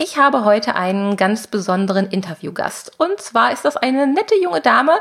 Ich habe heute einen ganz besonderen Interviewgast. Und zwar ist das eine nette junge Dame,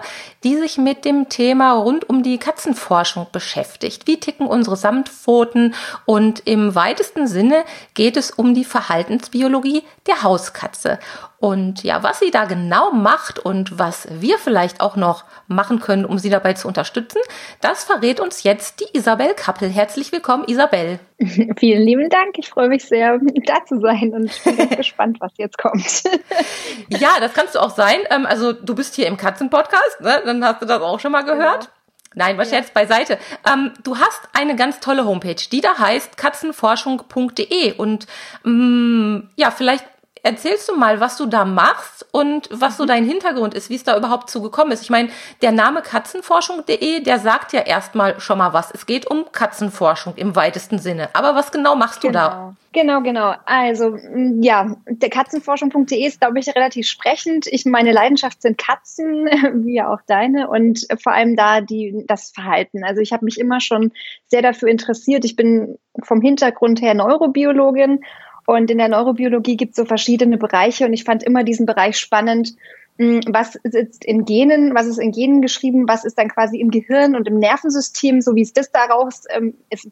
die sich mit dem Thema rund um die Katzenforschung beschäftigt. Wie ticken unsere Samtpfoten? Und im weitesten Sinne geht es um die Verhaltensbiologie der Hauskatze. Und ja, was sie da genau macht und was wir vielleicht auch noch machen können, um sie dabei zu unterstützen, das verrät uns jetzt die Isabel Kappel. Herzlich willkommen, Isabel. Vielen lieben Dank. Ich freue mich sehr, da zu sein und ich bin ganz gespannt, was jetzt kommt. ja, das kannst du auch sein. Ähm, also du bist hier im Katzenpodcast, ne? dann hast du das auch schon mal gehört. Genau. Nein, was ja. jetzt beiseite. Ähm, du hast eine ganz tolle Homepage, die da heißt katzenforschung.de und ähm, ja, vielleicht erzählst du mal, was du da machst und was so mhm. dein Hintergrund ist, wie es da überhaupt zugekommen ist. Ich meine, der Name katzenforschung.de, der sagt ja erstmal schon mal was. Es geht um Katzenforschung im weitesten Sinne. Aber was genau machst genau. du da? Genau, genau. Also, mm, ja, der katzenforschung.de ist, glaube ich, relativ sprechend. Ich, meine Leidenschaft sind Katzen, wie ja auch deine, und vor allem da die, das Verhalten. Also, ich habe mich immer schon sehr dafür interessiert. Ich bin vom Hintergrund her Neurobiologin und in der Neurobiologie gibt es so verschiedene Bereiche und ich fand immer diesen Bereich spannend. Hm, was sitzt in Genen, was ist in Genen geschrieben, was ist dann quasi im Gehirn und im Nervensystem, so wie es das daraus ähm, ist,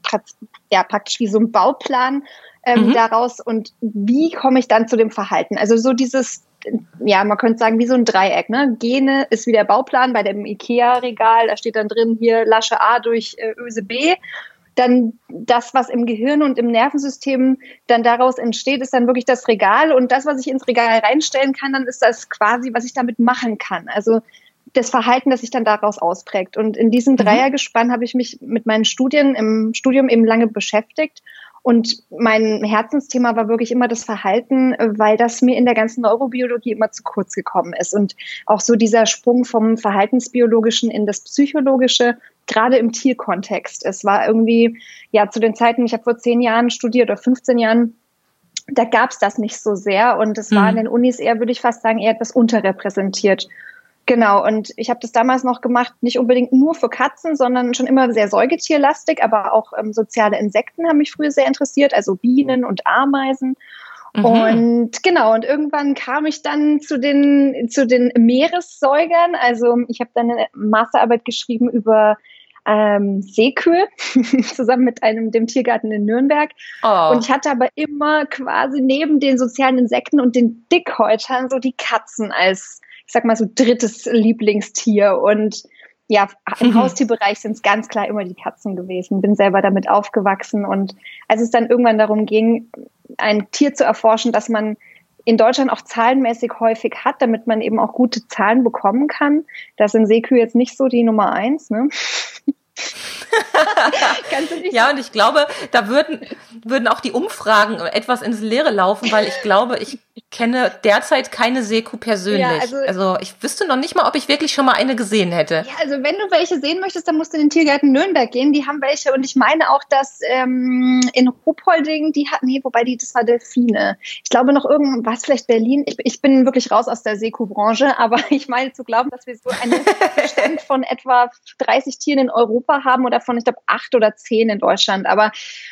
ja praktisch wie so ein Bauplan ähm, mhm. daraus und wie komme ich dann zu dem Verhalten? Also so dieses, ja, man könnte sagen, wie so ein Dreieck. Ne? Gene ist wie der Bauplan bei dem IKEA-Regal, da steht dann drin hier Lasche A durch äh, Öse B dann das, was im Gehirn und im Nervensystem dann daraus entsteht, ist dann wirklich das Regal. Und das, was ich ins Regal reinstellen kann, dann ist das quasi, was ich damit machen kann. Also das Verhalten, das sich dann daraus ausprägt. Und in diesem mhm. Dreiergespann habe ich mich mit meinen Studien im Studium eben lange beschäftigt. Und mein Herzensthema war wirklich immer das Verhalten, weil das mir in der ganzen Neurobiologie immer zu kurz gekommen ist. Und auch so dieser Sprung vom Verhaltensbiologischen in das Psychologische, gerade im Tierkontext. Es war irgendwie, ja, zu den Zeiten, ich habe vor zehn Jahren studiert oder 15 Jahren, da gab es das nicht so sehr und es mhm. war in den Unis eher, würde ich fast sagen, eher etwas unterrepräsentiert. Genau, und ich habe das damals noch gemacht, nicht unbedingt nur für Katzen, sondern schon immer sehr säugetierlastig, aber auch ähm, soziale Insekten haben mich früher sehr interessiert, also Bienen und Ameisen. Mhm. Und genau, und irgendwann kam ich dann zu den, zu den Meeressäugern. Also ich habe dann eine Masterarbeit geschrieben über ähm, Seekühe zusammen mit einem dem Tiergarten in Nürnberg. Oh. Und ich hatte aber immer quasi neben den sozialen Insekten und den Dickhäutern so die Katzen als, ich sag mal so drittes Lieblingstier. Und ja, im mhm. Haustierbereich sind es ganz klar immer die Katzen gewesen. Bin selber damit aufgewachsen. Und als es dann irgendwann darum ging, ein Tier zu erforschen, das man in Deutschland auch zahlenmäßig häufig hat, damit man eben auch gute Zahlen bekommen kann. Da sind Seekühe jetzt nicht so die Nummer eins. Ne? ja, und ich glaube, da würden, würden auch die Umfragen etwas ins Leere laufen, weil ich glaube, ich kenne derzeit keine Seku persönlich. Ja, also, also, ich wüsste noch nicht mal, ob ich wirklich schon mal eine gesehen hätte. Ja, also wenn du welche sehen möchtest, dann musst du in den Tiergarten Nürnberg gehen. Die haben welche und ich meine auch, dass ähm, in Ruhpolding, die hatten, nee, wobei die, das war Delfine. Ich glaube noch irgendwas, vielleicht Berlin. Ich, ich bin wirklich raus aus der Seku-Branche, aber ich meine zu glauben, dass wir so einen Bestand von etwa 30 Tieren in Europa haben oder von, ich glaube, acht oder zehn in Deutschland. Aber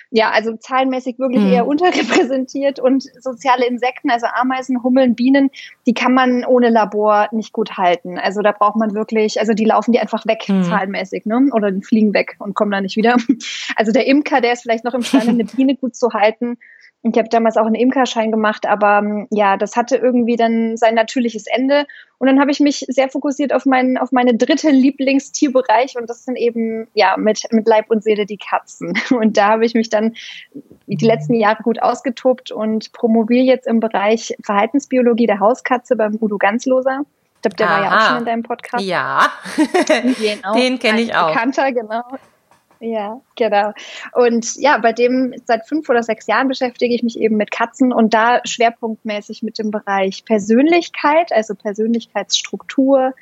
ja, also zahlenmäßig wirklich mhm. eher unterrepräsentiert und soziale Insekten, also Ameisen, Hummeln, Bienen, die kann man ohne Labor nicht gut halten. Also da braucht man wirklich, also die laufen die einfach weg, mhm. zahlenmäßig, ne? Oder die fliegen weg und kommen dann nicht wieder. Also der Imker, der ist vielleicht noch imstande, eine Biene gut zu halten. Ich habe damals auch einen Imkerschein gemacht, aber ähm, ja, das hatte irgendwie dann sein natürliches Ende. Und dann habe ich mich sehr fokussiert auf, mein, auf meine dritte Lieblingstierbereich und das sind eben ja mit, mit Leib und Seele die Katzen. Und da habe ich mich dann die letzten Jahre gut ausgetobt und promoviere jetzt im Bereich Verhaltensbiologie der Hauskatze beim Udo Ganzloser. Ich glaube, der Aha. war ja auch schon in deinem Podcast. Ja, genau. den kenne ich auch. Bekannter, genau. Ja, genau. Und ja, bei dem seit fünf oder sechs Jahren beschäftige ich mich eben mit Katzen und da schwerpunktmäßig mit dem Bereich Persönlichkeit, also Persönlichkeitsstruktur,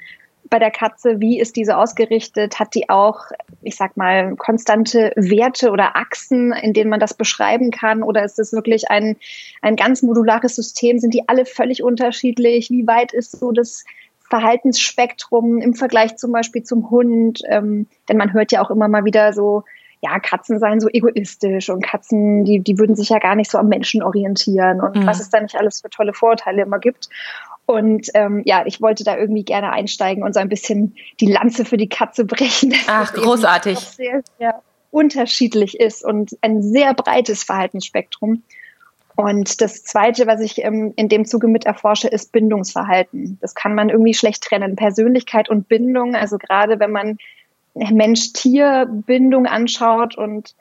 bei der Katze, wie ist diese ausgerichtet? Hat die auch, ich sag mal, konstante Werte oder Achsen, in denen man das beschreiben kann? Oder ist es wirklich ein, ein ganz modulares System? Sind die alle völlig unterschiedlich? Wie weit ist so das Verhaltensspektrum im Vergleich zum Beispiel zum Hund? Ähm, denn man hört ja auch immer mal wieder so, ja, Katzen seien so egoistisch und Katzen, die, die würden sich ja gar nicht so am Menschen orientieren und mhm. was es da nicht alles für tolle Vorurteile immer gibt. Und ähm, ja, ich wollte da irgendwie gerne einsteigen und so ein bisschen die Lanze für die Katze brechen. Ach, großartig. Sehr, sehr unterschiedlich ist und ein sehr breites Verhaltensspektrum. Und das Zweite, was ich ähm, in dem Zuge mit erforsche, ist Bindungsverhalten. Das kann man irgendwie schlecht trennen. Persönlichkeit und Bindung, also gerade wenn man Mensch-Tier-Bindung anschaut und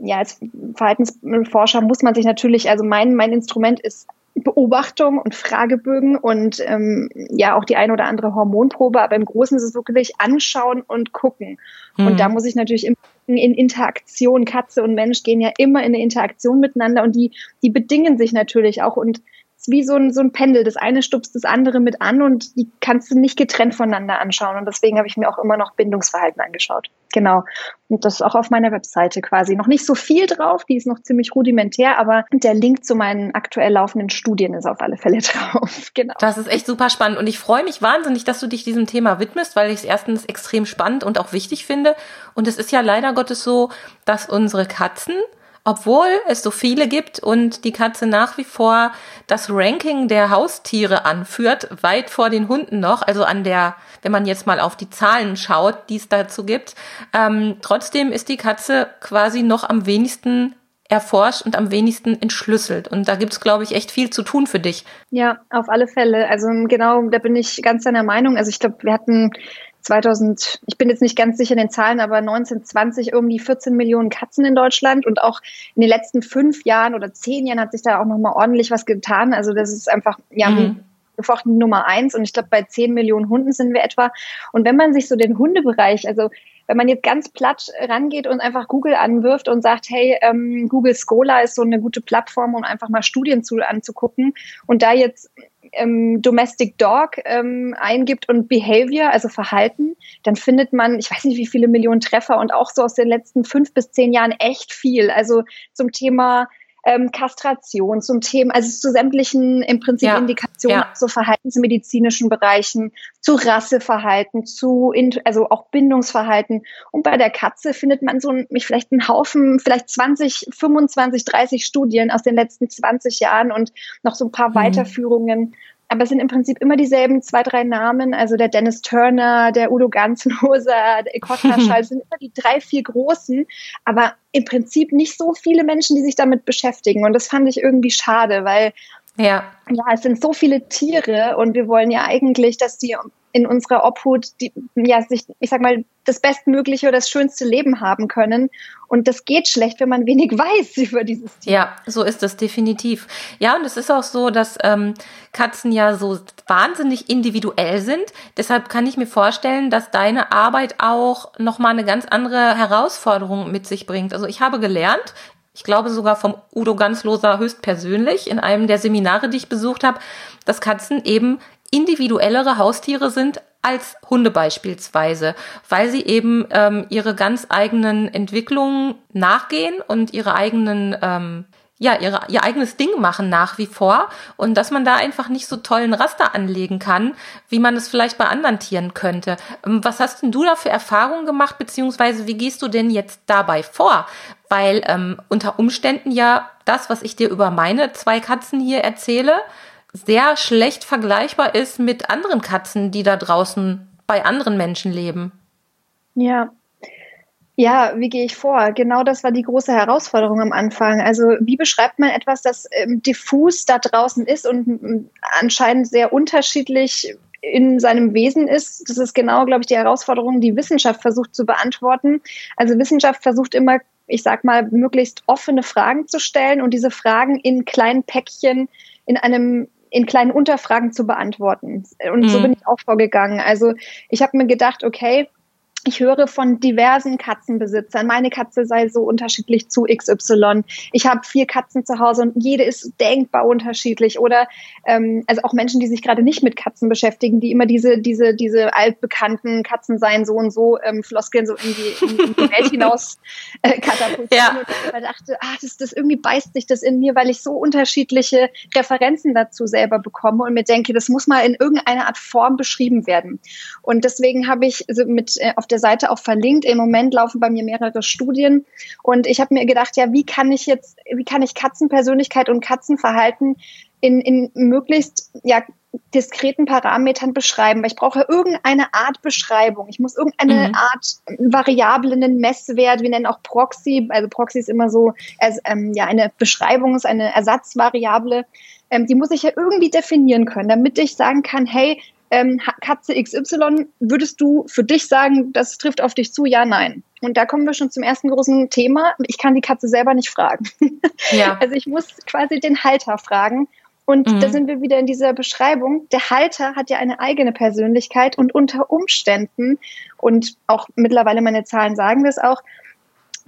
ja, als Verhaltensforscher muss man sich natürlich, also mein, mein Instrument ist Beobachtung und Fragebögen und ähm, ja auch die eine oder andere Hormonprobe, aber im Großen ist es wirklich anschauen und gucken. Mhm. Und da muss ich natürlich immer in Interaktion, Katze und Mensch gehen ja immer in eine Interaktion miteinander und die, die bedingen sich natürlich auch und wie so ein, so ein Pendel. Das eine stupst das andere mit an und die kannst du nicht getrennt voneinander anschauen. Und deswegen habe ich mir auch immer noch Bindungsverhalten angeschaut. Genau. Und das ist auch auf meiner Webseite quasi. Noch nicht so viel drauf, die ist noch ziemlich rudimentär, aber der Link zu meinen aktuell laufenden Studien ist auf alle Fälle drauf. Genau. Das ist echt super spannend und ich freue mich wahnsinnig, dass du dich diesem Thema widmest, weil ich es erstens extrem spannend und auch wichtig finde. Und es ist ja leider Gottes so, dass unsere Katzen obwohl es so viele gibt und die Katze nach wie vor das Ranking der Haustiere anführt, weit vor den Hunden noch, also an der, wenn man jetzt mal auf die Zahlen schaut, die es dazu gibt, ähm, trotzdem ist die Katze quasi noch am wenigsten erforscht und am wenigsten entschlüsselt. Und da gibt's, glaube ich, echt viel zu tun für dich. Ja, auf alle Fälle. Also genau, da bin ich ganz deiner Meinung. Also ich glaube, wir hatten 2000, ich bin jetzt nicht ganz sicher in den Zahlen, aber 1920 irgendwie 14 Millionen Katzen in Deutschland und auch in den letzten fünf Jahren oder zehn Jahren hat sich da auch nochmal ordentlich was getan. Also das ist einfach, ja, mhm. gefochten Nummer eins und ich glaube bei 10 Millionen Hunden sind wir etwa. Und wenn man sich so den Hundebereich, also wenn man jetzt ganz platt rangeht und einfach Google anwirft und sagt, hey, ähm, Google Scholar ist so eine gute Plattform, um einfach mal Studien zu, anzugucken und da jetzt ähm, Domestic Dog ähm, eingibt und Behavior, also Verhalten, dann findet man, ich weiß nicht wie viele Millionen Treffer und auch so aus den letzten fünf bis zehn Jahren echt viel. Also zum Thema ähm, Kastration, zum Thema, also zu sämtlichen im Prinzip ja, Indikationen, ja. so verhaltensmedizinischen Bereichen, zu Rasseverhalten, zu, also auch Bindungsverhalten. Und bei der Katze findet man so ein, vielleicht einen Haufen, vielleicht 20, 25, 30 Studien aus den letzten 20 Jahren und noch so ein paar mhm. Weiterführungen aber es sind im Prinzip immer dieselben zwei, drei Namen. Also der Dennis Turner, der Udo Ganzenhoser, der Ekotta Schall, sind immer die drei, vier großen, aber im Prinzip nicht so viele Menschen, die sich damit beschäftigen. Und das fand ich irgendwie schade, weil ja. ja, es sind so viele Tiere und wir wollen ja eigentlich, dass die in unserer Obhut, die, ja, sich, ich sag mal, das bestmögliche oder das schönste Leben haben können. Und das geht schlecht, wenn man wenig weiß über dieses Tier. Ja, so ist es definitiv. Ja, und es ist auch so, dass ähm, Katzen ja so wahnsinnig individuell sind. Deshalb kann ich mir vorstellen, dass deine Arbeit auch nochmal eine ganz andere Herausforderung mit sich bringt. Also ich habe gelernt, ich glaube sogar vom Udo Ganzloser höchstpersönlich in einem der Seminare, die ich besucht habe, dass Katzen eben individuellere Haustiere sind als Hunde beispielsweise, weil sie eben ähm, ihre ganz eigenen Entwicklungen nachgehen und ihre eigenen ähm, ja, ihre, ihr eigenes Ding machen nach wie vor und dass man da einfach nicht so tollen Raster anlegen kann, wie man es vielleicht bei anderen Tieren könnte. Ähm, was hast denn du da für Erfahrungen gemacht, beziehungsweise wie gehst du denn jetzt dabei vor? Weil ähm, unter Umständen ja das, was ich dir über meine zwei Katzen hier erzähle, sehr schlecht vergleichbar ist mit anderen Katzen, die da draußen bei anderen Menschen leben. Ja. Ja, wie gehe ich vor? Genau das war die große Herausforderung am Anfang. Also wie beschreibt man etwas, das ähm, diffus da draußen ist und anscheinend sehr unterschiedlich in seinem Wesen ist? Das ist genau, glaube ich, die Herausforderung, die Wissenschaft versucht zu beantworten. Also Wissenschaft versucht immer, ich sag mal, möglichst offene Fragen zu stellen und diese Fragen in kleinen Päckchen in einem in kleinen Unterfragen zu beantworten. Und mhm. so bin ich auch vorgegangen. Also ich habe mir gedacht, okay, ich höre von diversen Katzenbesitzern, meine Katze sei so unterschiedlich zu XY. Ich habe vier Katzen zu Hause und jede ist denkbar unterschiedlich. Oder ähm, also auch Menschen, die sich gerade nicht mit Katzen beschäftigen, die immer diese, diese, diese altbekannten Katzen seien so und so ähm, Floskeln so in die, in, in die Welt hinaus äh, katapultieren. Ja. Und ich dachte, ah, das, das irgendwie beißt sich das in mir, weil ich so unterschiedliche Referenzen dazu selber bekomme und mir denke, das muss mal in irgendeiner Art Form beschrieben werden. Und deswegen habe ich so mit äh, auf der der Seite auch verlinkt. Im Moment laufen bei mir mehrere Studien und ich habe mir gedacht, ja, wie kann ich jetzt, wie kann ich Katzenpersönlichkeit und Katzenverhalten in, in möglichst ja, diskreten Parametern beschreiben, weil ich brauche irgendeine Art Beschreibung. Ich muss irgendeine mhm. Art Variable, einen Messwert, wir nennen auch Proxy, also Proxy ist immer so, ähm, ja, eine Beschreibung ist eine Ersatzvariable, ähm, die muss ich ja irgendwie definieren können, damit ich sagen kann, hey, ähm, Katze XY, würdest du für dich sagen, das trifft auf dich zu? Ja, nein. Und da kommen wir schon zum ersten großen Thema. Ich kann die Katze selber nicht fragen. Ja. Also ich muss quasi den Halter fragen. Und mhm. da sind wir wieder in dieser Beschreibung. Der Halter hat ja eine eigene Persönlichkeit und unter Umständen, und auch mittlerweile meine Zahlen sagen das auch,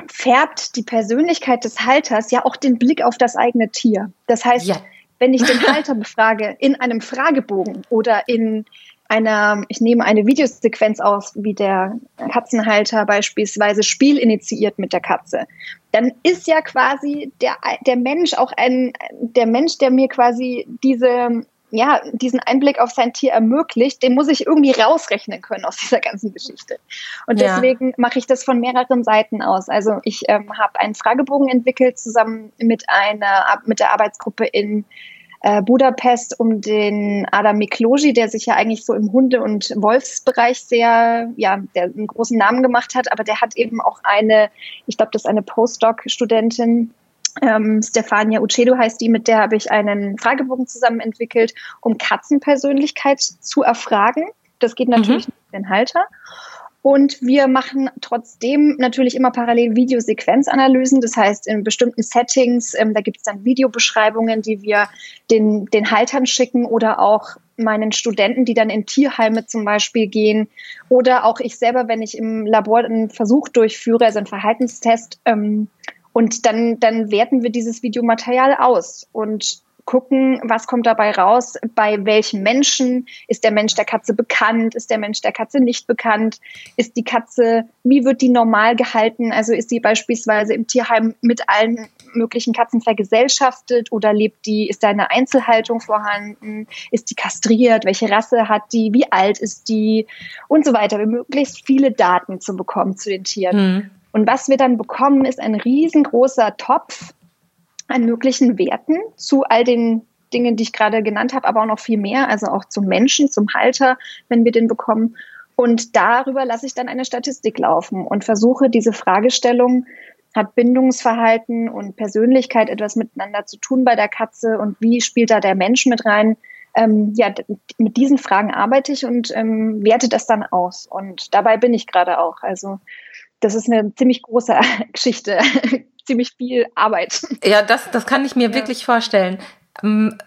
färbt die Persönlichkeit des Halters ja auch den Blick auf das eigene Tier. Das heißt, ja wenn ich den Halter befrage in einem Fragebogen oder in einer, ich nehme eine Videosequenz aus, wie der Katzenhalter beispielsweise Spiel initiiert mit der Katze, dann ist ja quasi der, der Mensch auch ein, der Mensch, der mir quasi diese, ja, diesen Einblick auf sein Tier ermöglicht, den muss ich irgendwie rausrechnen können aus dieser ganzen Geschichte. Und ja. deswegen mache ich das von mehreren Seiten aus. Also ich ähm, habe einen Fragebogen entwickelt zusammen mit einer, mit der Arbeitsgruppe in äh, Budapest um den Adam Mikloji, der sich ja eigentlich so im Hunde- und Wolfsbereich sehr, ja, der einen großen Namen gemacht hat, aber der hat eben auch eine, ich glaube, das ist eine Postdoc-Studentin, ähm, Stefania Ucedo heißt die, mit der habe ich einen Fragebogen zusammen entwickelt, um Katzenpersönlichkeit zu erfragen. Das geht natürlich mhm. nicht den Halter. Und wir machen trotzdem natürlich immer parallel Videosequenzanalysen. Das heißt, in bestimmten Settings, ähm, da gibt es dann Videobeschreibungen, die wir den, den Haltern schicken oder auch meinen Studenten, die dann in Tierheime zum Beispiel gehen. Oder auch ich selber, wenn ich im Labor einen Versuch durchführe, also einen Verhaltenstest. Ähm, und dann, dann werten wir dieses Videomaterial aus. Und gucken, was kommt dabei raus, bei welchen Menschen? Ist der Mensch der Katze bekannt, ist der Mensch der Katze nicht bekannt, ist die Katze, wie wird die normal gehalten, also ist die beispielsweise im Tierheim mit allen möglichen Katzen vergesellschaftet oder lebt die, ist da eine Einzelhaltung vorhanden, ist die kastriert, welche Rasse hat die, wie alt ist die? Und so weiter, möglichst viele Daten zu bekommen zu den Tieren. Mhm. Und was wir dann bekommen, ist ein riesengroßer Topf an möglichen Werten zu all den Dingen, die ich gerade genannt habe, aber auch noch viel mehr, also auch zum Menschen, zum Halter, wenn wir den bekommen. Und darüber lasse ich dann eine Statistik laufen und versuche diese Fragestellung, hat Bindungsverhalten und Persönlichkeit etwas miteinander zu tun bei der Katze und wie spielt da der Mensch mit rein? Ähm, ja, mit diesen Fragen arbeite ich und ähm, werte das dann aus. Und dabei bin ich gerade auch. Also das ist eine ziemlich große Geschichte, ziemlich viel Arbeit. Ja, das, das kann ich mir ja. wirklich vorstellen. Ähm,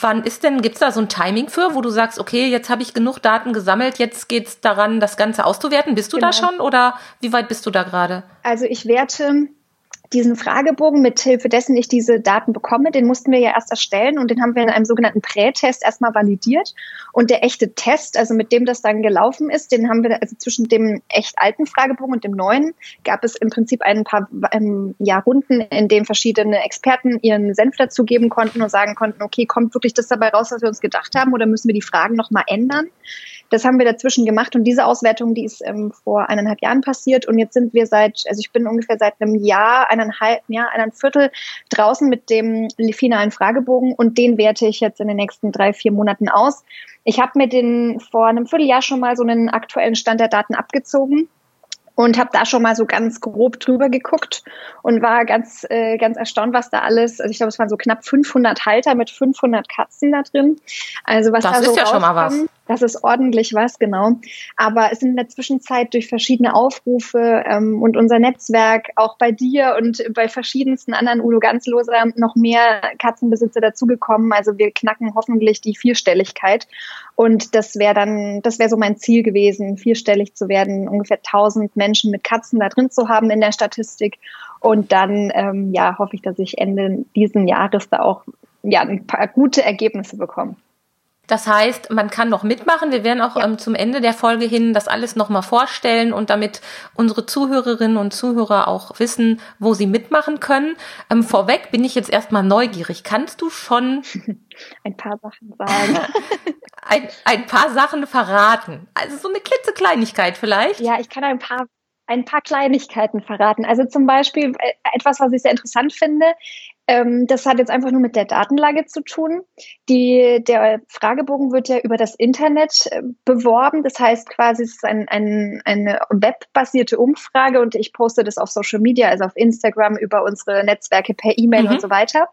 wann ist denn, gibt es da so ein Timing für, wo du sagst, okay, jetzt habe ich genug Daten gesammelt, jetzt geht es daran, das Ganze auszuwerten? Bist du genau. da schon oder wie weit bist du da gerade? Also ich werte diesen Fragebogen, mit Hilfe dessen ich diese Daten bekomme, den mussten wir ja erst erstellen und den haben wir in einem sogenannten Prätest erstmal validiert. Und der echte Test, also mit dem das dann gelaufen ist, den haben wir, also zwischen dem echt alten Fragebogen und dem neuen, gab es im Prinzip ein paar ähm, ja, Runden, in denen verschiedene Experten ihren Senf dazugeben konnten und sagen konnten, okay, kommt wirklich das dabei raus, was wir uns gedacht haben, oder müssen wir die Fragen nochmal ändern? Das haben wir dazwischen gemacht und diese Auswertung, die ist ähm, vor eineinhalb Jahren passiert und jetzt sind wir seit, also ich bin ungefähr seit einem Jahr, eineinhalb, ja, eineinhalb Viertel draußen mit dem finalen Fragebogen und den werte ich jetzt in den nächsten drei, vier Monaten aus. Ich habe mir den vor einem Vierteljahr schon mal so einen aktuellen Stand der Daten abgezogen und habe da schon mal so ganz grob drüber geguckt und war ganz äh, ganz erstaunt, was da alles. Also ich glaube, es waren so knapp 500 Halter mit 500 Katzen da drin. Also was das da ist so ja schon mal was. Das ist ordentlich was, genau. Aber es sind in der Zwischenzeit durch verschiedene Aufrufe ähm, und unser Netzwerk, auch bei dir und bei verschiedensten anderen Udo Ganzloser, noch mehr Katzenbesitzer dazugekommen. Also wir knacken hoffentlich die Vierstelligkeit. Und das wäre dann, das wäre so mein Ziel gewesen, vierstellig zu werden, ungefähr 1000 Menschen mit Katzen da drin zu haben in der Statistik. Und dann, ähm, ja, hoffe ich, dass ich Ende diesen Jahres da auch ja, ein paar gute Ergebnisse bekomme. Das heißt, man kann noch mitmachen. Wir werden auch ja. ähm, zum Ende der Folge hin das alles nochmal vorstellen und damit unsere Zuhörerinnen und Zuhörer auch wissen, wo sie mitmachen können. Ähm, vorweg bin ich jetzt erstmal neugierig. Kannst du schon ein paar Sachen sagen? ein, ein paar Sachen verraten. Also so eine klitzekleinigkeit vielleicht. Ja, ich kann ein paar ein paar Kleinigkeiten verraten. Also zum Beispiel äh, etwas, was ich sehr interessant finde, ähm, das hat jetzt einfach nur mit der Datenlage zu tun. Die, der Fragebogen wird ja über das Internet äh, beworben. Das heißt quasi, es ist ein, ein, eine webbasierte Umfrage und ich poste das auf Social Media, also auf Instagram, über unsere Netzwerke per E-Mail mhm. und so weiter.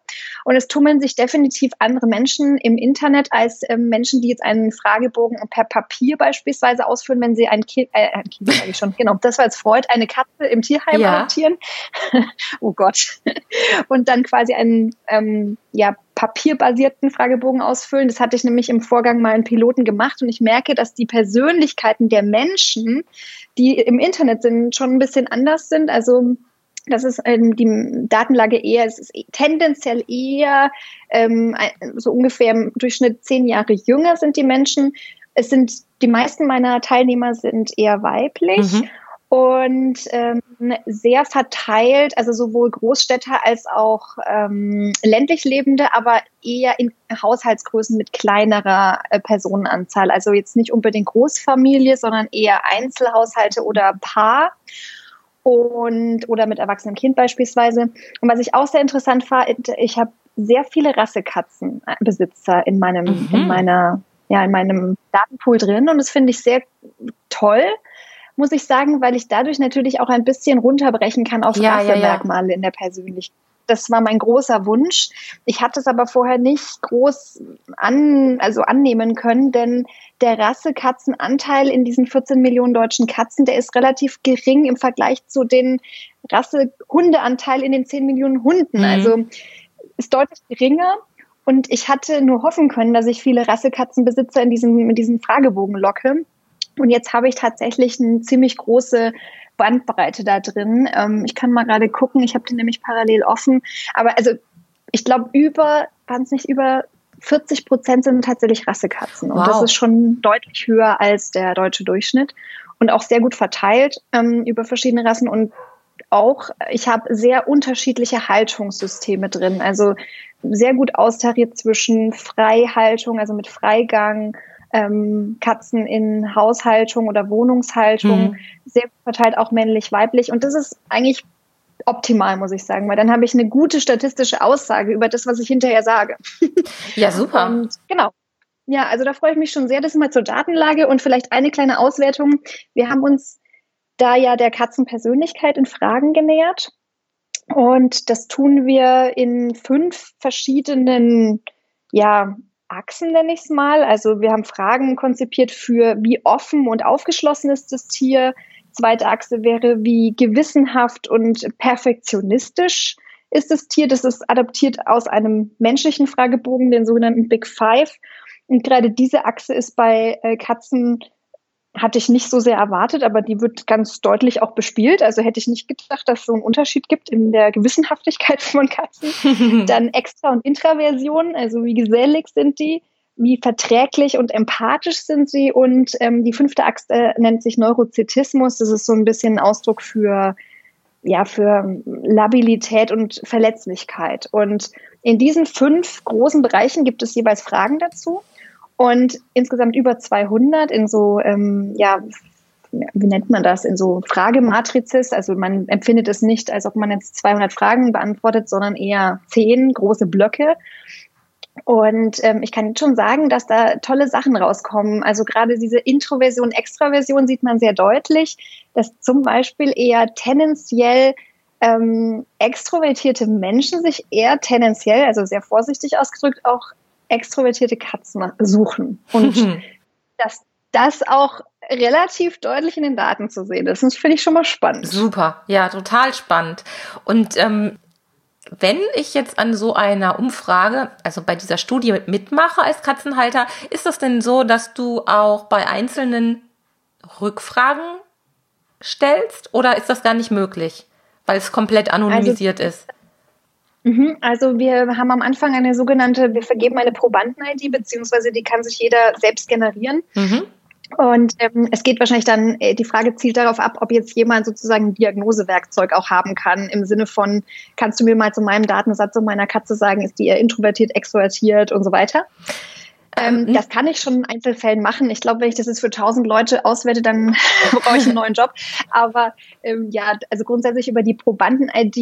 Und es tummeln sich definitiv andere Menschen im Internet als äh, Menschen, die jetzt einen Fragebogen per Papier beispielsweise ausfüllen, wenn sie ein Kind, äh, ein Kind sage ich schon, genau, das war jetzt Freud, eine Katze im Tierheim ja. adoptieren. oh Gott. Und dann quasi quasi einen ähm, ja, papierbasierten Fragebogen ausfüllen. Das hatte ich nämlich im Vorgang mal in Piloten gemacht und ich merke, dass die Persönlichkeiten der Menschen, die im Internet sind, schon ein bisschen anders sind. Also das ist ähm, die Datenlage eher, es ist tendenziell eher ähm, so ungefähr im Durchschnitt zehn Jahre jünger sind die Menschen. Es sind die meisten meiner Teilnehmer sind eher weiblich. Mhm und ähm, sehr verteilt, also sowohl Großstädter als auch ähm, ländlich Lebende, aber eher in Haushaltsgrößen mit kleinerer äh, Personenanzahl. Also jetzt nicht unbedingt Großfamilie, sondern eher Einzelhaushalte oder Paar und oder mit erwachsenem Kind beispielsweise. Und was ich auch sehr interessant fand, ich habe sehr viele Rassekatzenbesitzer in meinem mhm. in meiner ja in meinem Datenpool drin und das finde ich sehr toll muss ich sagen, weil ich dadurch natürlich auch ein bisschen runterbrechen kann auf ja, Rassemerkmale ja, ja. in der Persönlichkeit. Das war mein großer Wunsch. Ich hatte es aber vorher nicht groß an, also annehmen können, denn der Rassekatzenanteil in diesen 14 Millionen deutschen Katzen, der ist relativ gering im Vergleich zu den Rassehundeanteil in den 10 Millionen Hunden. Mhm. Also ist deutlich geringer. Und ich hatte nur hoffen können, dass ich viele Rassekatzenbesitzer in diesem, in diesem Fragebogen locke. Und jetzt habe ich tatsächlich eine ziemlich große Bandbreite da drin. Ähm, ich kann mal gerade gucken, ich habe den nämlich parallel offen. Aber also ich glaube, über, waren es nicht über 40 Prozent sind tatsächlich Rassekatzen. Und wow. das ist schon deutlich höher als der deutsche Durchschnitt. Und auch sehr gut verteilt ähm, über verschiedene Rassen. Und auch, ich habe sehr unterschiedliche Haltungssysteme drin. Also sehr gut austariert zwischen Freihaltung, also mit Freigang, ähm, Katzen in Haushaltung oder Wohnungshaltung, mhm. sehr verteilt auch männlich, weiblich. Und das ist eigentlich optimal, muss ich sagen, weil dann habe ich eine gute statistische Aussage über das, was ich hinterher sage. Ja, super. Und genau. Ja, also da freue ich mich schon sehr. Das mal zur Datenlage und vielleicht eine kleine Auswertung. Wir haben uns da ja der Katzenpersönlichkeit in Fragen genähert. Und das tun wir in fünf verschiedenen ja, Achsen, nenne ich es mal. Also wir haben Fragen konzipiert für, wie offen und aufgeschlossen ist das Tier. Zweite Achse wäre, wie gewissenhaft und perfektionistisch ist das Tier. Das ist adaptiert aus einem menschlichen Fragebogen, den sogenannten Big Five. Und gerade diese Achse ist bei äh, Katzen hatte ich nicht so sehr erwartet, aber die wird ganz deutlich auch bespielt. Also hätte ich nicht gedacht, dass es so einen Unterschied gibt in der Gewissenhaftigkeit von Katzen. Dann Extra- und Intraversion, also wie gesellig sind die, wie verträglich und empathisch sind sie. Und ähm, die fünfte Achse äh, nennt sich Neurozetismus. Das ist so ein bisschen ein Ausdruck für ja, für Labilität und Verletzlichkeit. Und in diesen fünf großen Bereichen gibt es jeweils Fragen dazu und insgesamt über 200 in so, ähm, ja, wie nennt man das, in so Fragematrizes. Also man empfindet es nicht, als ob man jetzt 200 Fragen beantwortet, sondern eher zehn große Blöcke. Und ähm, ich kann schon sagen, dass da tolle Sachen rauskommen. Also gerade diese Introversion, Extraversion sieht man sehr deutlich, dass zum Beispiel eher tendenziell ähm, extrovertierte Menschen sich eher tendenziell, also sehr vorsichtig ausgedrückt, auch extrovertierte Katzen suchen. Und dass das auch relativ deutlich in den Daten zu sehen ist. Das finde ich schon mal spannend. Super, ja, total spannend. Und ähm, wenn ich jetzt an so einer Umfrage, also bei dieser Studie mitmache als Katzenhalter, ist das denn so, dass du auch bei einzelnen Rückfragen stellst oder ist das gar nicht möglich, weil es komplett anonymisiert also, ist? Mhm, also wir haben am Anfang eine sogenannte, wir vergeben eine Probanden-ID, beziehungsweise die kann sich jeder selbst generieren. Mhm. Und ähm, es geht wahrscheinlich dann, äh, die Frage zielt darauf ab, ob jetzt jemand sozusagen ein Diagnosewerkzeug auch haben kann, im Sinne von, kannst du mir mal zu meinem Datensatz und meiner Katze sagen, ist die eher introvertiert, extrovertiert und so weiter. Ähm, mhm. Das kann ich schon in Einzelfällen machen. Ich glaube, wenn ich das jetzt für tausend Leute auswerte, dann brauche ich einen neuen Job. Aber ähm, ja, also grundsätzlich über die Probanden-ID,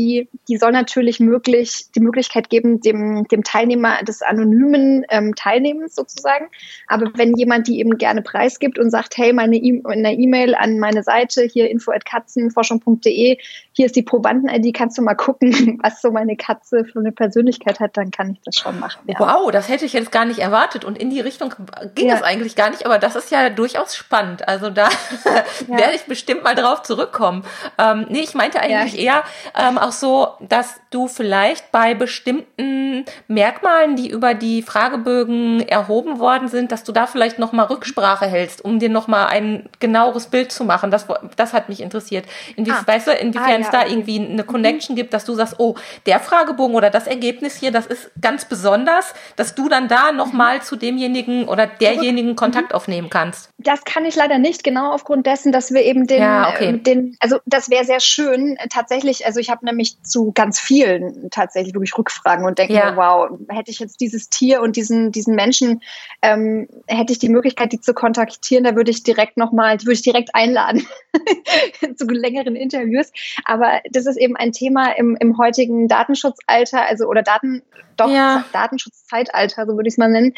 die soll natürlich möglich die Möglichkeit geben, dem, dem Teilnehmer des anonymen ähm, Teilnehmens sozusagen. Aber wenn jemand die eben gerne preisgibt und sagt, hey, meine e eine E-Mail an meine Seite hier info at katzenforschung.de, hier ist die Probanden-ID, kannst du mal gucken, was so meine Katze für eine Persönlichkeit hat, dann kann ich das schon machen. Ja. Wow, das hätte ich jetzt gar nicht erwartet. Und in die Richtung ging ja. es eigentlich gar nicht, aber das ist ja durchaus spannend. Also da ja. werde ich bestimmt mal drauf zurückkommen. Ähm, nee, ich meinte eigentlich ja. eher ähm, auch so, dass du vielleicht bei bestimmten Merkmalen, die über die Fragebögen erhoben worden sind, dass du da vielleicht nochmal Rücksprache hältst, um dir nochmal ein genaueres Bild zu machen. Das, das hat mich interessiert. Inwie ah. Weißt du, inwiefern ah, es da irgendwie eine Connection mhm. gibt, dass du sagst, oh, der Fragebogen oder das Ergebnis hier, das ist ganz besonders, dass du dann da nochmal mhm. zu demjenigen oder derjenigen Kontakt aufnehmen kannst? Das kann ich leider nicht, genau aufgrund dessen, dass wir eben den, ja, okay. äh, den also das wäre sehr schön. Äh, tatsächlich, also ich habe nämlich zu ganz vielen tatsächlich wirklich Rückfragen und denke ja. mir, wow, hätte ich jetzt dieses Tier und diesen, diesen Menschen, ähm, hätte ich die Möglichkeit, die zu kontaktieren, da würde ich direkt nochmal, die würde ich direkt einladen zu längeren Interviews. Aber das ist eben ein Thema im, im heutigen Datenschutzalter, also oder Daten, doch ja. Datenschutzzeitalter, so würde ich es mal nennen,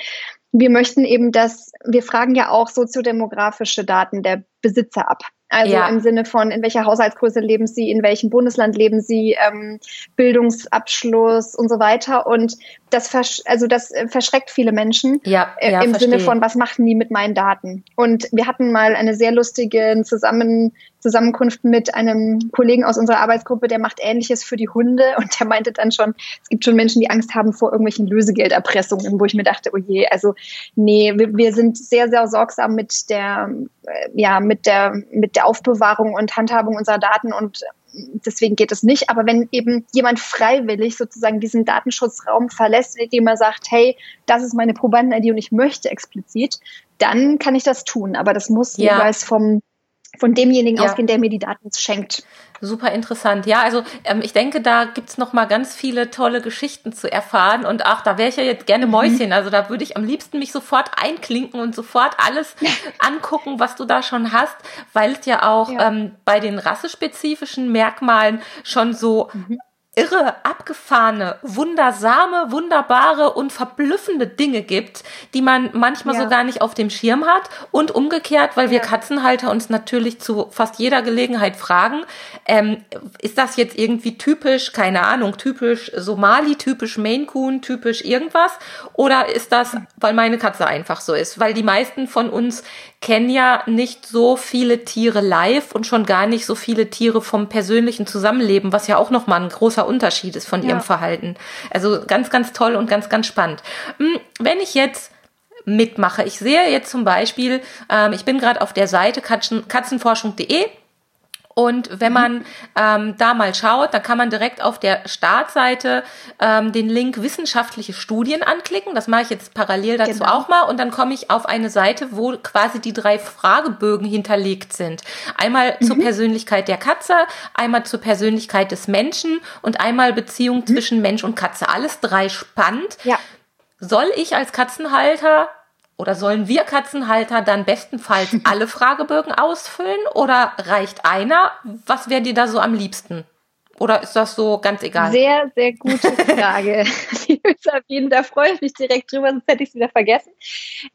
wir möchten eben, dass wir fragen ja auch soziodemografische Daten der Besitzer ab. Also ja. im Sinne von, in welcher Haushaltsgröße leben Sie, in welchem Bundesland leben Sie, ähm, Bildungsabschluss und so weiter. Und das, versch also das äh, verschreckt viele Menschen ja, äh, ja, im verstehe. Sinne von, was machen die mit meinen Daten? Und wir hatten mal eine sehr lustige Zusammen Zusammenkunft mit einem Kollegen aus unserer Arbeitsgruppe, der macht Ähnliches für die Hunde und der meinte dann schon, es gibt schon Menschen, die Angst haben vor irgendwelchen Lösegelderpressungen, wo ich mir dachte, oh je, also nee, wir, wir sind sehr, sehr sorgsam mit der, äh, ja, mit der, mit der Aufbewahrung und Handhabung unserer Daten und deswegen geht es nicht. Aber wenn eben jemand freiwillig sozusagen diesen Datenschutzraum verlässt, indem er sagt, hey, das ist meine Probanden-ID und ich möchte explizit, dann kann ich das tun. Aber das muss ja. jeweils vom von demjenigen ja. ausgehen, der mir die Daten schenkt. Super interessant. Ja, also ähm, ich denke, da gibt's noch mal ganz viele tolle Geschichten zu erfahren. Und ach, da wäre ich ja jetzt gerne mhm. Mäuschen. Also da würde ich am liebsten mich sofort einklinken und sofort alles angucken, was du da schon hast, weil es ja auch ja. Ähm, bei den rassespezifischen Merkmalen schon so mhm irre, abgefahrene, wundersame, wunderbare und verblüffende Dinge gibt, die man manchmal ja. so gar nicht auf dem Schirm hat. Und umgekehrt, weil wir Katzenhalter uns natürlich zu fast jeder Gelegenheit fragen, ähm, ist das jetzt irgendwie typisch, keine Ahnung, typisch Somali, typisch Maine Coon, typisch irgendwas? Oder ist das, weil meine Katze einfach so ist? Weil die meisten von uns kennen ja nicht so viele Tiere live und schon gar nicht so viele Tiere vom persönlichen Zusammenleben, was ja auch nochmal ein großer Unterschied ist von ja. ihrem Verhalten. Also ganz, ganz toll und ganz, ganz spannend. Hm, wenn ich jetzt mitmache, ich sehe jetzt zum Beispiel, ähm, ich bin gerade auf der Seite katzen, katzenforschung.de und wenn man ähm, da mal schaut, dann kann man direkt auf der Startseite ähm, den Link wissenschaftliche Studien anklicken. Das mache ich jetzt parallel dazu genau. auch mal. Und dann komme ich auf eine Seite, wo quasi die drei Fragebögen hinterlegt sind. Einmal mhm. zur Persönlichkeit der Katze, einmal zur Persönlichkeit des Menschen und einmal Beziehung mhm. zwischen Mensch und Katze. Alles drei spannend. Ja. Soll ich als Katzenhalter oder sollen wir Katzenhalter dann bestenfalls alle Fragebögen ausfüllen oder reicht einer? Was wäre dir da so am liebsten? Oder ist das so ganz egal? Sehr, sehr gute Frage. Liebe Sabine, da freue ich mich direkt drüber, sonst hätte ich es wieder vergessen.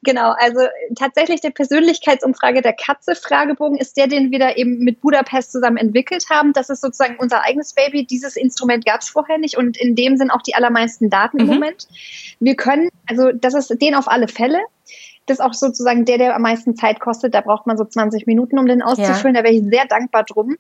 Genau, also tatsächlich der Persönlichkeitsumfrage der Katze Fragebogen ist der, den wir da eben mit Budapest zusammen entwickelt haben. Das ist sozusagen unser eigenes Baby. Dieses Instrument gab es vorher nicht und in dem sind auch die allermeisten Daten mhm. im Moment. Wir können, also das ist den auf alle Fälle. Das ist auch sozusagen der, der am meisten Zeit kostet. Da braucht man so 20 Minuten, um den auszufüllen. Ja. Da wäre ich sehr dankbar drum.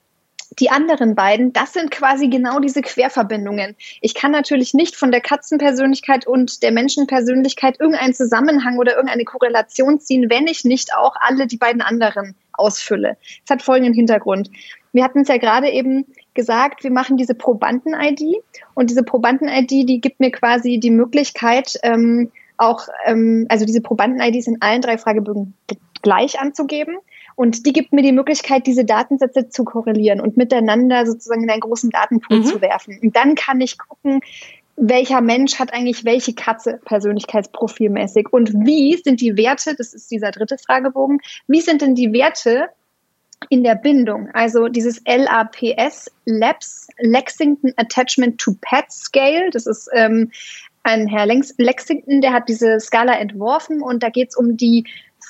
Die anderen beiden, das sind quasi genau diese Querverbindungen. Ich kann natürlich nicht von der Katzenpersönlichkeit und der Menschenpersönlichkeit irgendeinen Zusammenhang oder irgendeine Korrelation ziehen, wenn ich nicht auch alle die beiden anderen ausfülle. Es hat folgenden Hintergrund. Wir hatten es ja gerade eben gesagt, wir machen diese Probanden-ID und diese Probanden-ID, die gibt mir quasi die Möglichkeit, ähm, auch, ähm, also diese Probanden-IDs in allen drei Fragebögen gleich anzugeben. Und die gibt mir die Möglichkeit, diese Datensätze zu korrelieren und miteinander sozusagen in einen großen Datenpool mhm. zu werfen. Und dann kann ich gucken, welcher Mensch hat eigentlich welche Katze persönlichkeitsprofilmäßig und wie sind die Werte, das ist dieser dritte Fragebogen, wie sind denn die Werte in der Bindung, also dieses LAPS, LAPS, Lexington Attachment to Pet Scale, das ist ähm, ein Herr Lexington, der hat diese Skala entworfen und da geht es um die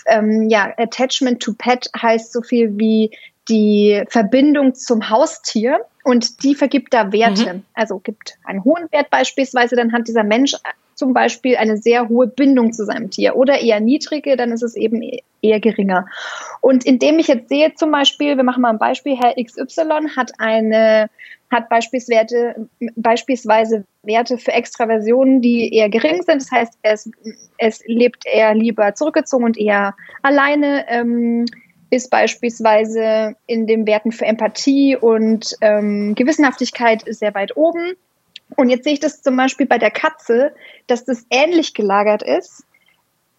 ähm, ja, Attachment to Pet heißt so viel wie die Verbindung zum Haustier und die vergibt da Werte. Mhm. Also gibt einen hohen Wert beispielsweise, dann hat dieser Mensch zum Beispiel eine sehr hohe Bindung zu seinem Tier oder eher niedrige, dann ist es eben eher geringer. Und indem ich jetzt sehe, zum Beispiel, wir machen mal ein Beispiel, Herr XY hat eine hat beispielsweise, beispielsweise Werte für Extraversionen, die eher gering sind. Das heißt, es, es lebt eher lieber zurückgezogen und eher alleine, ähm, ist beispielsweise in den Werten für Empathie und ähm, Gewissenhaftigkeit sehr weit oben. Und jetzt sehe ich das zum Beispiel bei der Katze, dass das ähnlich gelagert ist.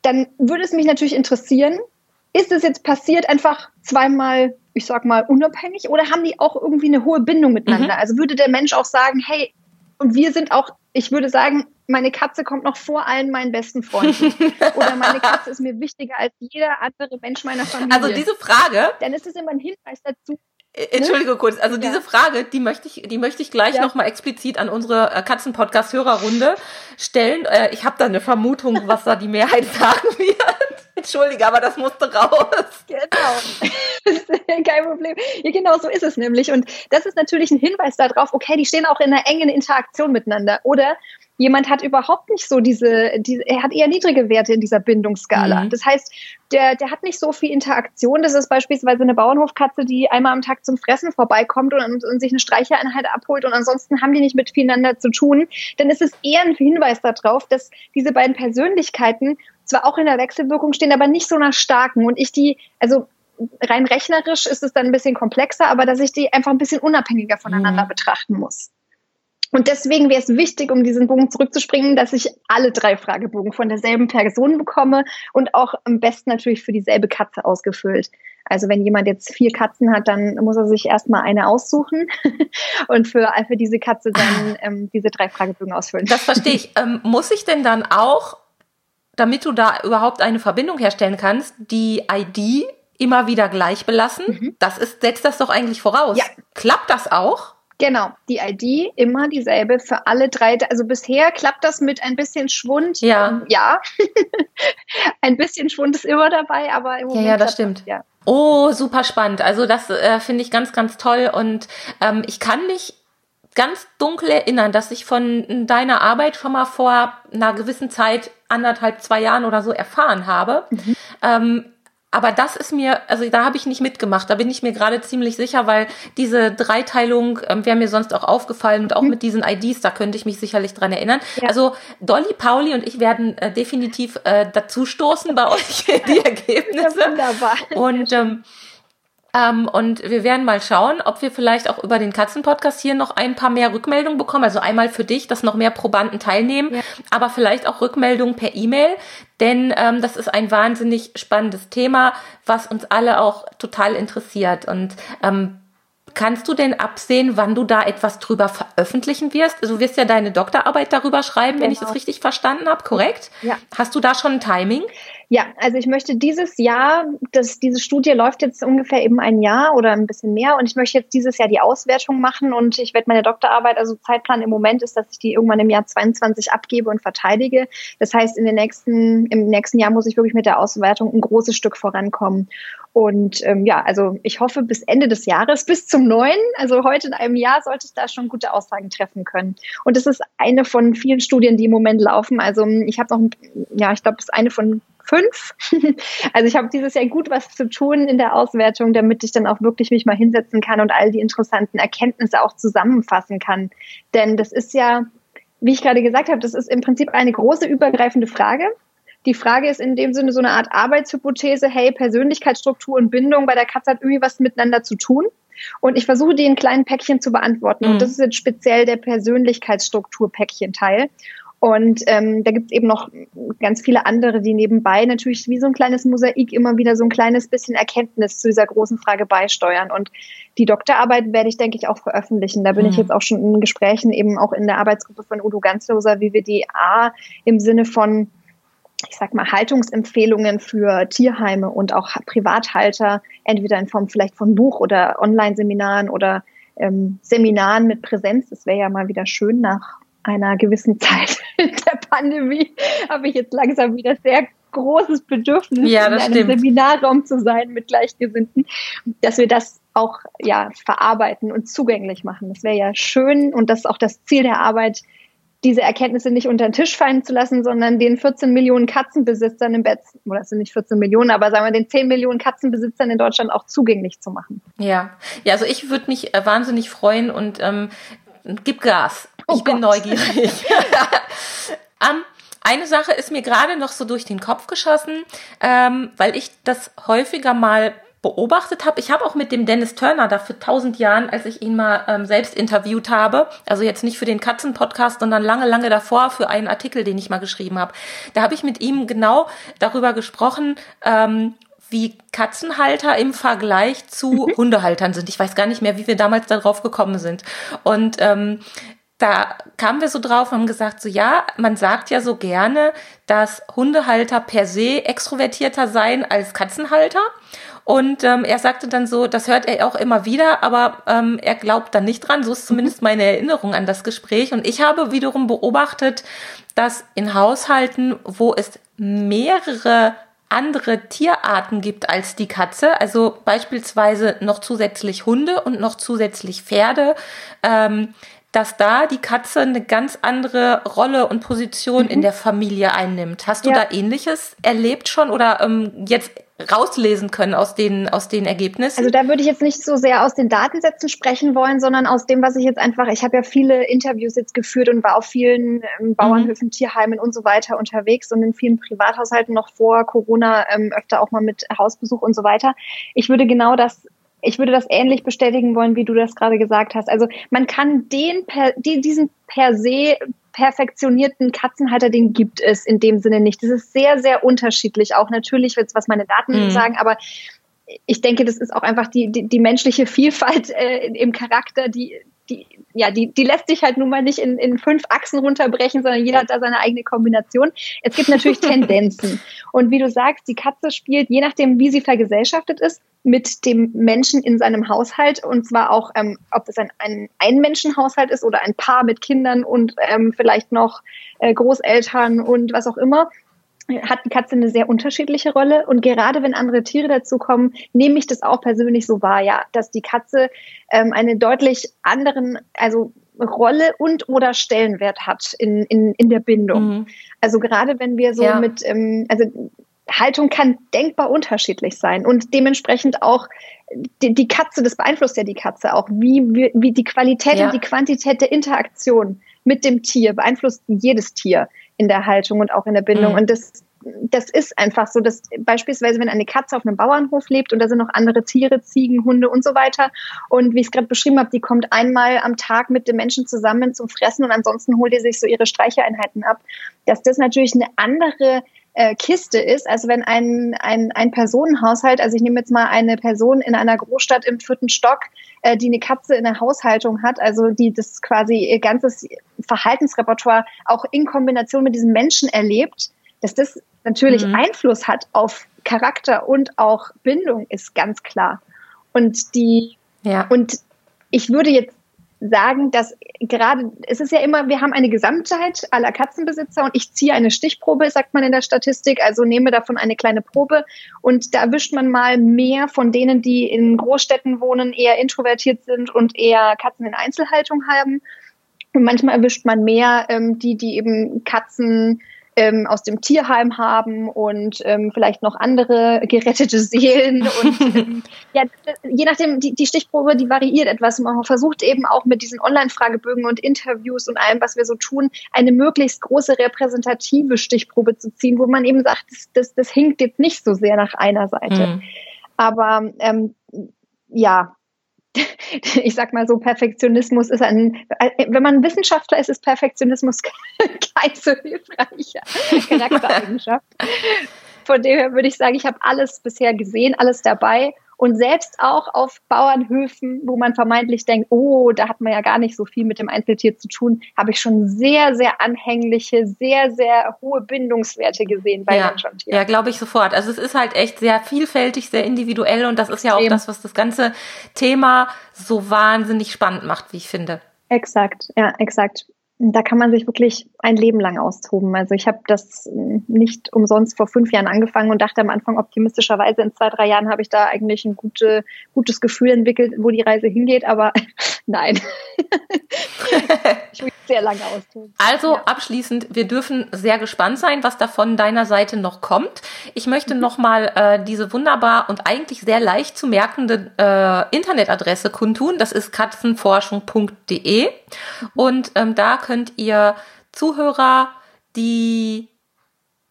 Dann würde es mich natürlich interessieren, ist es jetzt passiert einfach zweimal ich sag mal, unabhängig oder haben die auch irgendwie eine hohe Bindung miteinander? Mhm. Also würde der Mensch auch sagen, hey, und wir sind auch, ich würde sagen, meine Katze kommt noch vor allen meinen besten Freunden. oder meine Katze ist mir wichtiger als jeder andere Mensch meiner Familie. Also diese Frage. Dann ist es immer ein Hinweis dazu. Äh, Entschuldige ne? kurz, also ja. diese Frage, die möchte ich, die möchte ich gleich ja. nochmal explizit an unsere äh, Katzen-Podcast-Hörerrunde stellen. Äh, ich habe da eine Vermutung, was da die Mehrheit sagen wird. Entschuldige, aber das musste raus. Genau. Kein Problem. Ja, genau so ist es nämlich. Und das ist natürlich ein Hinweis darauf, okay, die stehen auch in einer engen Interaktion miteinander. Oder jemand hat überhaupt nicht so diese, diese er hat eher niedrige Werte in dieser Bindungsskala. Mhm. Das heißt, der, der hat nicht so viel Interaktion. Das ist beispielsweise eine Bauernhofkatze, die einmal am Tag zum Fressen vorbeikommt und, und sich eine Streichereinheit abholt und ansonsten haben die nicht mit miteinander zu tun. Dann ist es eher ein Hinweis darauf, dass diese beiden Persönlichkeiten zwar auch in der Wechselwirkung stehen, aber nicht so nach starken. Und ich die, also rein rechnerisch ist es dann ein bisschen komplexer, aber dass ich die einfach ein bisschen unabhängiger voneinander mhm. betrachten muss. Und deswegen wäre es wichtig, um diesen Bogen zurückzuspringen, dass ich alle drei Fragebogen von derselben Person bekomme und auch am besten natürlich für dieselbe Katze ausgefüllt. Also wenn jemand jetzt vier Katzen hat, dann muss er sich erstmal eine aussuchen und für, für diese Katze dann ähm, diese drei Fragebögen ausfüllen. Das verstehe ich. Ähm, muss ich denn dann auch damit du da überhaupt eine Verbindung herstellen kannst, die ID immer wieder gleich belassen. Mhm. Das ist, setzt das doch eigentlich voraus. Ja. Klappt das auch? Genau, die ID immer dieselbe für alle drei. Also bisher klappt das mit ein bisschen Schwund. Ja. Ja. ein bisschen Schwund ist immer dabei, aber im Moment. Ja, ja das stimmt. Das, ja. Oh, super spannend. Also das äh, finde ich ganz, ganz toll. Und ähm, ich kann mich ganz dunkel erinnern, dass ich von deiner Arbeit schon mal vor einer gewissen Zeit, anderthalb, zwei Jahren oder so erfahren habe. Mhm. Ähm, aber das ist mir, also da habe ich nicht mitgemacht. Da bin ich mir gerade ziemlich sicher, weil diese Dreiteilung ähm, wäre mir sonst auch aufgefallen und auch mhm. mit diesen IDs, da könnte ich mich sicherlich dran erinnern. Ja. Also Dolly, Pauli und ich werden äh, definitiv äh, dazu stoßen bei euch die Ergebnisse. Ja, wunderbar. Und ähm, ähm, und wir werden mal schauen, ob wir vielleicht auch über den Katzenpodcast hier noch ein paar mehr Rückmeldungen bekommen. Also einmal für dich, dass noch mehr Probanden teilnehmen, ja. aber vielleicht auch Rückmeldungen per E-Mail. Denn ähm, das ist ein wahnsinnig spannendes Thema, was uns alle auch total interessiert. Und ähm, Kannst du denn absehen, wann du da etwas drüber veröffentlichen wirst? Also du wirst ja deine Doktorarbeit darüber schreiben, genau. wenn ich das genau. richtig verstanden habe, korrekt? Ja. Hast du da schon ein Timing? Ja, also ich möchte dieses Jahr, das, diese Studie läuft jetzt ungefähr eben ein Jahr oder ein bisschen mehr und ich möchte jetzt dieses Jahr die Auswertung machen und ich werde meine Doktorarbeit, also Zeitplan im Moment ist, dass ich die irgendwann im Jahr 22 abgebe und verteidige. Das heißt, in den nächsten, im nächsten Jahr muss ich wirklich mit der Auswertung ein großes Stück vorankommen. Und ähm, ja, also ich hoffe bis Ende des Jahres, bis zum neuen, also heute in einem Jahr, sollte ich da schon gute Aussagen treffen können. Und das ist eine von vielen Studien, die im Moment laufen. Also ich habe noch, ja, ich glaube, es ist eine von fünf. Also ich habe dieses Jahr gut was zu tun in der Auswertung, damit ich dann auch wirklich mich mal hinsetzen kann und all die interessanten Erkenntnisse auch zusammenfassen kann. Denn das ist ja, wie ich gerade gesagt habe, das ist im Prinzip eine große übergreifende Frage. Die Frage ist in dem Sinne so eine Art Arbeitshypothese, hey, Persönlichkeitsstruktur und Bindung bei der Katze hat irgendwie was miteinander zu tun. Und ich versuche, die in kleinen Päckchen zu beantworten. Mhm. Und das ist jetzt speziell der Persönlichkeitsstruktur-Päckchen-Teil. Und ähm, da gibt es eben noch ganz viele andere, die nebenbei natürlich wie so ein kleines Mosaik immer wieder so ein kleines bisschen Erkenntnis zu dieser großen Frage beisteuern. Und die Doktorarbeit werde ich, denke ich, auch veröffentlichen. Da bin mhm. ich jetzt auch schon in Gesprächen eben auch in der Arbeitsgruppe von Udo Ganzloser, wie wir die A im Sinne von ich sag mal, Haltungsempfehlungen für Tierheime und auch Privathalter, entweder in Form vielleicht von Buch oder Online-Seminaren oder ähm, Seminaren mit Präsenz. Das wäre ja mal wieder schön nach einer gewissen Zeit der Pandemie habe ich jetzt langsam wieder sehr großes Bedürfnis, ja, in einem stimmt. Seminarraum zu sein mit Gleichgesinnten, dass wir das auch ja verarbeiten und zugänglich machen. Das wäre ja schön und das ist auch das Ziel der Arbeit, diese Erkenntnisse nicht unter den Tisch fallen zu lassen, sondern den 14 Millionen Katzenbesitzern im Bett, oder es sind nicht 14 Millionen, aber sagen wir den 10 Millionen Katzenbesitzern in Deutschland auch zugänglich zu machen. Ja, ja, also ich würde mich äh, wahnsinnig freuen und ähm, gib Gas. Oh ich bin Gott. neugierig. um, eine Sache ist mir gerade noch so durch den Kopf geschossen, ähm, weil ich das häufiger mal beobachtet habe. Ich habe auch mit dem Dennis Turner da für tausend Jahren, als ich ihn mal ähm, selbst interviewt habe, also jetzt nicht für den Katzen-Podcast, sondern lange, lange davor für einen Artikel, den ich mal geschrieben habe. Da habe ich mit ihm genau darüber gesprochen, ähm, wie Katzenhalter im Vergleich zu Hundehaltern sind. Ich weiß gar nicht mehr, wie wir damals darauf gekommen sind. Und ähm, da kamen wir so drauf und haben gesagt, so ja, man sagt ja so gerne, dass Hundehalter per se extrovertierter seien als Katzenhalter. Und ähm, er sagte dann so, das hört er auch immer wieder, aber ähm, er glaubt dann nicht dran. So ist zumindest meine Erinnerung an das Gespräch. Und ich habe wiederum beobachtet, dass in Haushalten, wo es mehrere andere Tierarten gibt als die Katze, also beispielsweise noch zusätzlich Hunde und noch zusätzlich Pferde, ähm, dass da die Katze eine ganz andere Rolle und Position Mhm. in der Familie einnimmt. Hast du Ja. da ähnliches erlebt schon oder ähm, jetzt rauslesen können aus den, aus den Ergebnissen? Also da würde ich jetzt nicht so sehr aus den Datensätzen sprechen wollen, sondern aus dem, was ich jetzt einfach, ich habe ja viele Interviews jetzt geführt und war auf vielen ähm, Bauernhöfen, Tierheimen und so weiter unterwegs und in vielen Privathaushalten noch vor Corona ähm, öfter auch mal mit Hausbesuch und so weiter. Ich würde genau das ich würde das ähnlich bestätigen wollen, wie du das gerade gesagt hast. Also man kann den per, die, diesen per se perfektionierten Katzenhalter, den gibt es in dem Sinne nicht. Das ist sehr, sehr unterschiedlich. Auch natürlich, jetzt, was meine Daten Mhm. sagen, aber ich denke, das ist auch einfach die, die, die menschliche Vielfalt äh, im Charakter, die, die, ja, die, die lässt sich halt nun mal nicht in, in fünf Achsen runterbrechen, sondern jeder hat da seine eigene Kombination. Es gibt natürlich Tendenzen. Und wie du sagst, die Katze spielt, je nachdem, wie sie vergesellschaftet ist, mit dem Menschen in seinem Haushalt. Und zwar auch, ähm, ob es ein, ein Ein-Menschen-Haushalt ist oder ein Paar mit Kindern und ähm, vielleicht noch äh, Großeltern und was auch immer hat die Katze eine sehr unterschiedliche Rolle. Und gerade wenn andere Tiere dazukommen, nehme ich das auch persönlich so wahr, ja, dass die Katze ähm, eine deutlich anderen, also Rolle und oder Stellenwert hat in, in, in der Bindung. Mhm. Also gerade wenn wir so Ja. mit, ähm, also Haltung kann denkbar unterschiedlich sein und dementsprechend auch die, die Katze, das beeinflusst ja die Katze auch, wie, wie, wie die Qualität Ja. und die Quantität der Interaktion mit dem Tier beeinflusst jedes Tier in der Haltung und auch in der Bindung. Mhm. Und das, das ist einfach so, dass beispielsweise, wenn eine Katze auf einem Bauernhof lebt und da sind noch andere Tiere, Ziegen, Hunde und so weiter. Und wie ich es gerade beschrieben habe, die kommt einmal am Tag mit den Menschen zusammen zum Fressen und ansonsten holt die sich so ihre Streicheinheiten ab, dass das natürlich eine andere äh, Kiste ist, als wenn ein, ein, ein Personenhaushalt, also ich nehme jetzt mal eine Person in einer Großstadt im vierten Stock, äh, die eine Katze in der Haushaltung hat, also die das quasi ihr ganzes Verhaltensrepertoire auch in Kombination mit diesem Menschen erlebt, dass das natürlich Mhm. Einfluss hat auf Charakter und auch Bindung, ist ganz klar. Und die Ja. und ich würde jetzt sagen, dass gerade, es ist ja immer, wir haben eine Gesamtheit aller Katzenbesitzer und ich ziehe eine Stichprobe, sagt man in der Statistik, also nehme davon eine kleine Probe und da erwischt man mal mehr von denen, die in Großstädten wohnen, eher introvertiert sind und eher Katzen in Einzelhaltung haben. Und manchmal erwischt man mehr ähm, die, die eben Katzen ähm, aus dem Tierheim haben und ähm, vielleicht noch andere gerettete Seelen. Und ähm, ja, je nachdem, die, die Stichprobe, die variiert etwas. Man versucht eben auch mit diesen Online-Fragebögen und Interviews und allem, was wir so tun, eine möglichst große repräsentative Stichprobe zu ziehen, wo man eben sagt, das, das, das hinkt jetzt nicht so sehr nach einer Seite. Mhm. Aber ähm, ja, ich sag mal so, Perfektionismus ist ein, wenn man Wissenschaftler ist, ist Perfektionismus kein so hilfreicher Charaktereigenschaft. Von dem her würde ich sagen, ich habe alles bisher gesehen, alles dabei und selbst auch auf Bauernhöfen, wo man vermeintlich denkt, oh, da hat man ja gar nicht so viel mit dem Einzeltier zu tun, habe ich schon sehr, sehr anhängliche, sehr, sehr hohe Bindungswerte gesehen bei ja. Mensch-und-Tier. Ja, glaube ich sofort. Also es ist halt echt sehr vielfältig, sehr individuell und das ist ja auch das, was das ganze Thema so wahnsinnig spannend macht, wie ich finde. Exakt, ja, exakt da kann man sich wirklich ein Leben lang austoben. Also ich habe das nicht umsonst vor fünf Jahren angefangen und dachte am Anfang optimistischerweise, in zwei, drei Jahren habe ich da eigentlich ein gute, gutes Gefühl entwickelt, wo die Reise hingeht, aber nein. ich will sehr lange austoben. Also ja. abschließend, wir dürfen sehr gespannt sein, was da von deiner Seite noch kommt. Ich möchte mhm. nochmal äh, diese wunderbar und eigentlich sehr leicht zu merkende äh, Internetadresse kundtun. Das ist katzenforschung.de und ähm, da könnt ihr Zuhörer die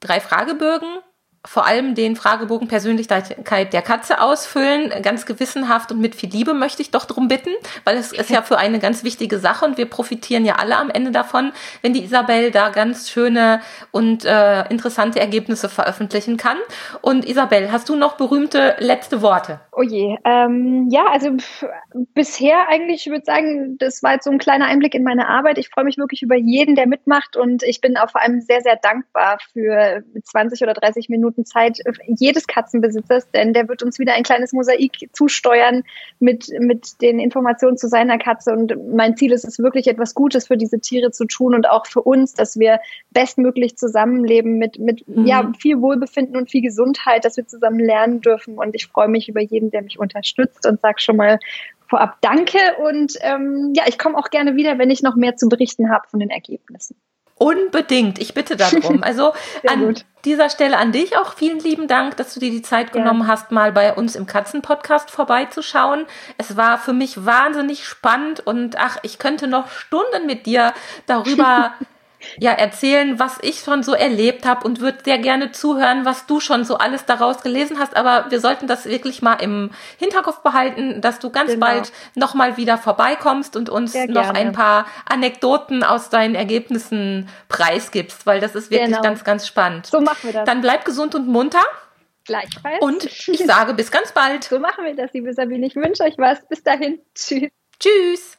drei Fragebögen vor allem den Fragebogen Persönlichkeit der Katze ausfüllen, ganz gewissenhaft und mit viel Liebe möchte ich doch darum bitten, weil es ist ja für eine ganz wichtige Sache und wir profitieren ja alle am Ende davon, wenn die Isabel da ganz schöne und äh, interessante Ergebnisse veröffentlichen kann. Und Isabel, hast du noch berühmte letzte Worte? Oh je, ähm, ja, also bisher eigentlich, ich würde sagen, das war jetzt so ein kleiner Einblick in meine Arbeit. Ich freue mich wirklich über jeden, der mitmacht und ich bin auch vor allem sehr, sehr dankbar für 20 oder 30 Minuten Minuten Zeit jedes Katzenbesitzers, denn der wird uns wieder ein kleines Mosaik zusteuern mit, mit den Informationen zu seiner Katze. Und mein Ziel ist es wirklich, etwas Gutes für diese Tiere zu tun und auch für uns, dass wir bestmöglich zusammenleben mit, mit mhm. ja, viel Wohlbefinden und viel Gesundheit, dass wir zusammen lernen dürfen. Und ich freue mich über jeden, der mich unterstützt und sage schon mal vorab Danke. Und ähm, ja, ich komme auch gerne wieder, wenn ich noch mehr zu berichten habe von den Ergebnissen. Unbedingt, ich bitte darum. Also an gut. dieser Stelle an dich auch vielen lieben Dank, dass du dir die Zeit genommen ja. hast, mal bei uns im Katzenpodcast vorbeizuschauen. Es war für mich wahnsinnig spannend und ach, ich könnte noch Stunden mit dir darüber ja erzählen, was ich schon so erlebt habe und würde sehr gerne zuhören, was du schon so alles daraus gelesen hast. Aber wir sollten das wirklich mal im Hinterkopf behalten, dass du ganz genau. bald nochmal wieder vorbeikommst und uns noch ein paar Anekdoten aus deinen Ergebnissen preisgibst, weil das ist wirklich genau. ganz, ganz spannend. So machen wir das. Dann bleib gesund und munter. Gleichfalls. Und ich sage bis ganz bald. So machen wir das, liebe Sabine. Ich wünsche euch was. Bis dahin. Tschüss. Tschüss.